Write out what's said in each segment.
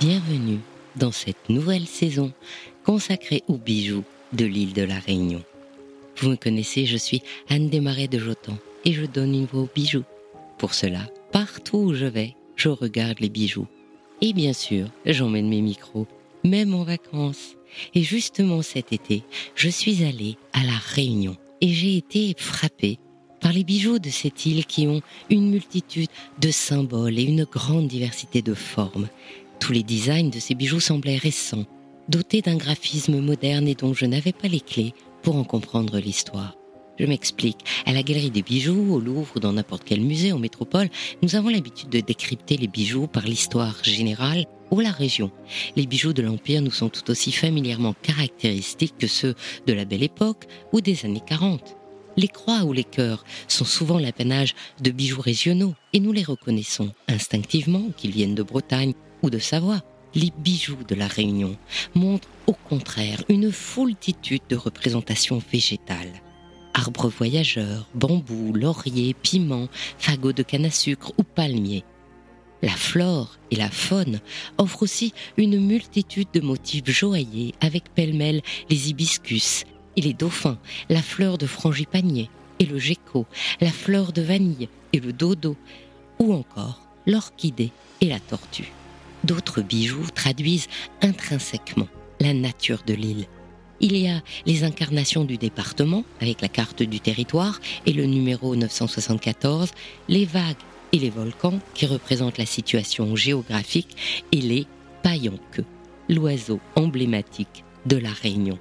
Bienvenue dans cette nouvelle saison consacrée aux bijoux de l'île de la Réunion. Vous me connaissez, je suis Anne Desmarais de Jotan et je donne une voix aux bijoux. Pour cela, partout où je vais, je regarde les bijoux. Et bien sûr, j'emmène mes micros, même en vacances. Et justement cet été, je suis allée à la Réunion et j'ai été frappée par les bijoux de cette île qui ont une multitude de symboles et une grande diversité de formes. Tous les designs de ces bijoux semblaient récents, dotés d'un graphisme moderne et dont je n'avais pas les clés pour en comprendre l'histoire. Je m'explique. À la Galerie des bijoux, au Louvre ou dans n'importe quel musée en métropole, nous avons l'habitude de décrypter les bijoux par l'histoire générale ou la région. Les bijoux de l'Empire nous sont tout aussi familièrement caractéristiques que ceux de la Belle Époque ou des années 40. Les croix ou les cœurs sont souvent l'apanage de bijoux régionaux et nous les reconnaissons instinctivement qu'ils viennent de Bretagne ou de Savoie. Les bijoux de la Réunion montrent au contraire une foultitude de représentations végétales. Arbres voyageurs, bambous, lauriers, piments, fagots de canne à sucre ou palmiers. La flore et la faune offrent aussi une multitude de motifs joailliers avec pêle-mêle les hibiscus et les dauphins, la fleur de frangipanier et le gecko, la fleur de vanille et le dodo, ou encore l'orchidée et la tortue. D'autres bijoux traduisent intrinsèquement la nature de l'île. Il y a les incarnations du département avec la carte du territoire et le numéro 974, les vagues et les volcans qui représentent la situation géographique et les paillanqueux, l'oiseau emblématique de la Réunion.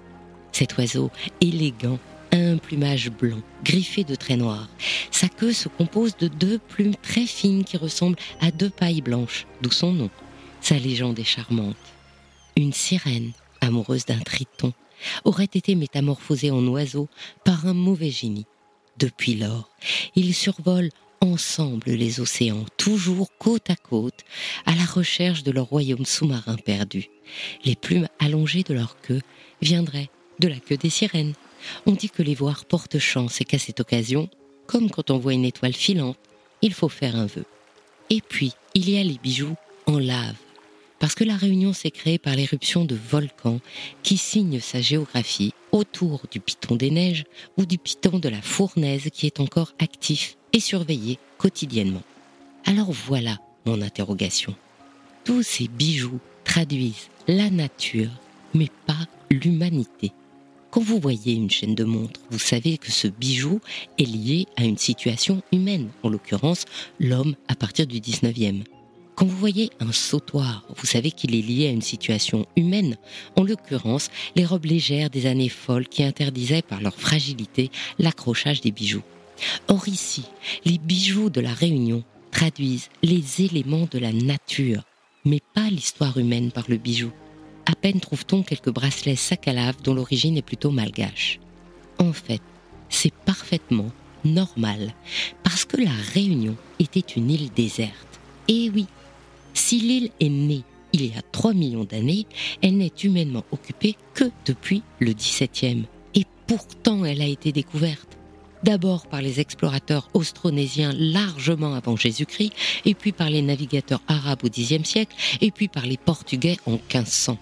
Cet oiseau élégant a un plumage blanc, griffé de traits noirs. Sa queue se compose de deux plumes très fines qui ressemblent à deux pailles blanches, d'où son nom. Sa légende est charmante. Une sirène, amoureuse d'un triton, aurait été métamorphosée en oiseau par un mauvais génie. Depuis lors, ils survolent ensemble les océans, toujours côte à côte, à la recherche de leur royaume sous-marin perdu. Les plumes allongées de leur queue viendraient de la queue des sirènes. On dit que les voir porte chance et qu'à cette occasion, comme quand on voit une étoile filante, il faut faire un vœu. Et puis, il y a les bijoux en lave parce que la Réunion s'est créée par l'éruption de volcans qui signent sa géographie autour du piton des neiges ou du piton de la fournaise qui est encore actif et surveillé quotidiennement. Alors voilà mon interrogation. Tous ces bijoux traduisent la nature, mais pas l'humanité. Quand vous voyez une chaîne de montre, vous savez que ce bijou est lié à une situation humaine, en l'occurrence l'homme à partir du 19e. Quand vous voyez un sautoir, vous savez qu'il est lié à une situation humaine, en l'occurrence les robes légères des années folles qui interdisaient par leur fragilité l'accrochage des bijoux. Or ici, les bijoux de la Réunion traduisent les éléments de la nature, mais pas l'histoire humaine par le bijou. À peine trouve-t-on quelques bracelets sac à lave dont l'origine est plutôt malgache. En fait, c'est parfaitement normal, parce que la Réunion était une île déserte. Et oui, si l'île est née il y a 3 millions d'années, elle n'est humainement occupée que depuis le XVIIe. Et pourtant, elle a été découverte. D'abord par les explorateurs austronésiens largement avant Jésus-Christ, et puis par les navigateurs arabes au Xe siècle, et puis par les Portugais en 1500.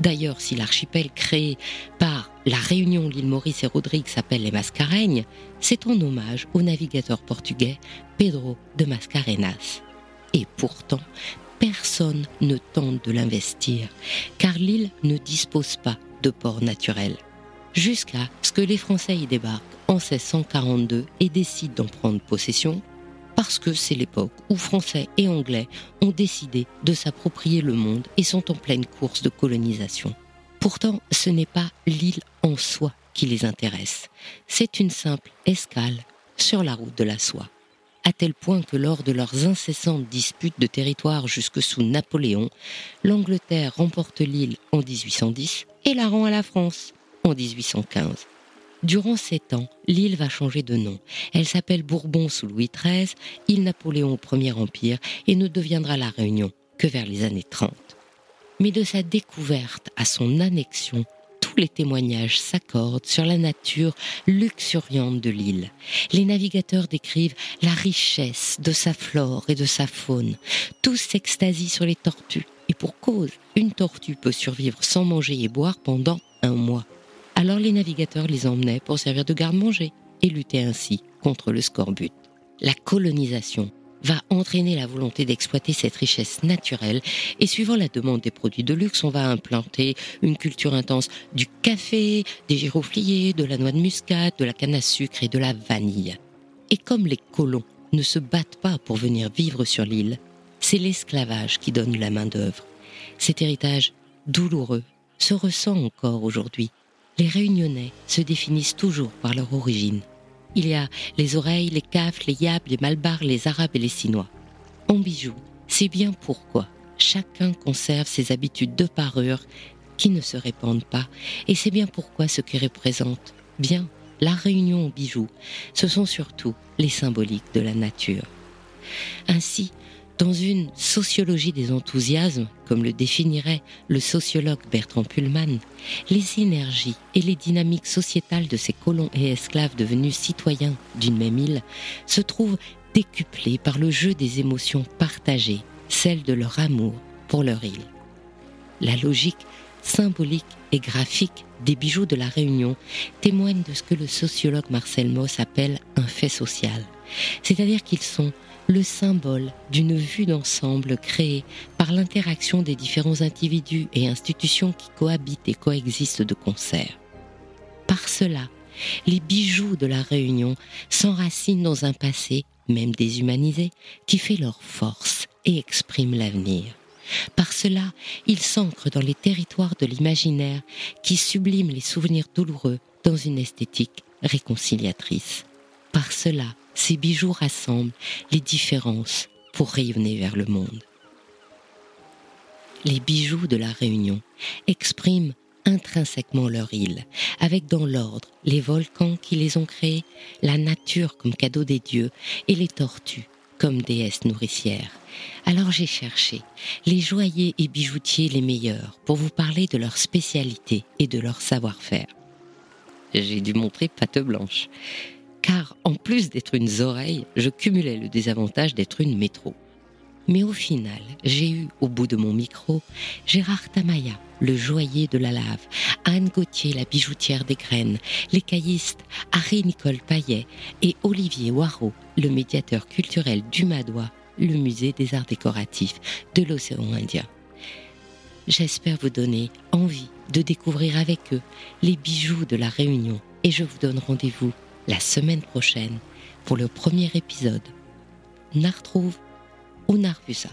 D'ailleurs, si l'archipel créé par la réunion l'île Maurice et Rodrigue s'appelle les Mascareignes, c'est en hommage au navigateur portugais Pedro de Mascarenas. Et pourtant, personne ne tente de l'investir, car l'île ne dispose pas de port naturel. Jusqu'à ce que les Français y débarquent en 1642 et décident d'en prendre possession, parce que c'est l'époque où Français et Anglais ont décidé de s'approprier le monde et sont en pleine course de colonisation. Pourtant, ce n'est pas l'île en soi qui les intéresse, c'est une simple escale sur la route de la soie à tel point que lors de leurs incessantes disputes de territoire jusque sous Napoléon, l'Angleterre remporte l'île en 1810 et la rend à la France en 1815. Durant sept ans, l'île va changer de nom. Elle s'appelle Bourbon sous Louis XIII, île Napoléon au Premier Empire et ne deviendra la Réunion que vers les années 30. Mais de sa découverte à son annexion, les témoignages s'accordent sur la nature luxuriante de l'île. Les navigateurs décrivent la richesse de sa flore et de sa faune. Tous s'extasient sur les tortues Et pour cause, une tortue peut survivre sans manger et boire pendant un mois. Alors les navigateurs les emmenaient pour servir de garde-manger et lutter ainsi contre le scorbut. La colonisation va entraîner la volonté d'exploiter cette richesse naturelle et suivant la demande des produits de luxe, on va implanter une culture intense du café, des girofliers, de la noix de muscade, de la canne à sucre et de la vanille. Et comme les colons ne se battent pas pour venir vivre sur l'île, c'est l'esclavage qui donne la main-d'œuvre. Cet héritage douloureux se ressent encore aujourd'hui. Les Réunionnais se définissent toujours par leur origine. Il y a les oreilles, les cafes, les yaps, les malbars, les arabes et les sinois. En bijoux, c'est bien pourquoi chacun conserve ses habitudes de parure qui ne se répandent pas, et c'est bien pourquoi ce qui représente bien la réunion en bijoux, ce sont surtout les symboliques de la nature. Ainsi, dans une sociologie des enthousiasmes, comme le définirait le sociologue Bertrand Pullman, les énergies et les dynamiques sociétales de ces colons et esclaves devenus citoyens d'une même île se trouvent décuplées par le jeu des émotions partagées, celle de leur amour pour leur île. La logique symbolique et graphique des bijoux de la Réunion témoigne de ce que le sociologue Marcel Moss appelle un fait social, c'est-à-dire qu'ils sont le symbole d'une vue d'ensemble créée par l'interaction des différents individus et institutions qui cohabitent et coexistent de concert. Par cela, les bijoux de la Réunion s'enracinent dans un passé, même déshumanisé, qui fait leur force et exprime l'avenir. Par cela, ils s'ancrent dans les territoires de l'imaginaire qui subliment les souvenirs douloureux dans une esthétique réconciliatrice. Par cela, ces bijoux rassemblent les différences pour rayonner vers le monde. Les bijoux de la Réunion expriment intrinsèquement leur île, avec dans l'ordre les volcans qui les ont créés, la nature comme cadeau des dieux et les tortues comme déesses nourricières. Alors j'ai cherché les joailliers et bijoutiers les meilleurs pour vous parler de leur spécialité et de leur savoir-faire. J'ai dû montrer patte blanche car en plus d'être une oreille, je cumulais le désavantage d'être une métro. Mais au final, j'ai eu au bout de mon micro Gérard Tamaya, le joaillier de la lave, Anne Gauthier, la bijoutière des graines, les caillistes Harry-Nicole Paillet et Olivier Waro, le médiateur culturel du Madois, le musée des arts décoratifs de l'océan Indien. J'espère vous donner envie de découvrir avec eux les bijoux de la Réunion et je vous donne rendez-vous la semaine prochaine pour le premier épisode. Nartrouve ou Narvusa.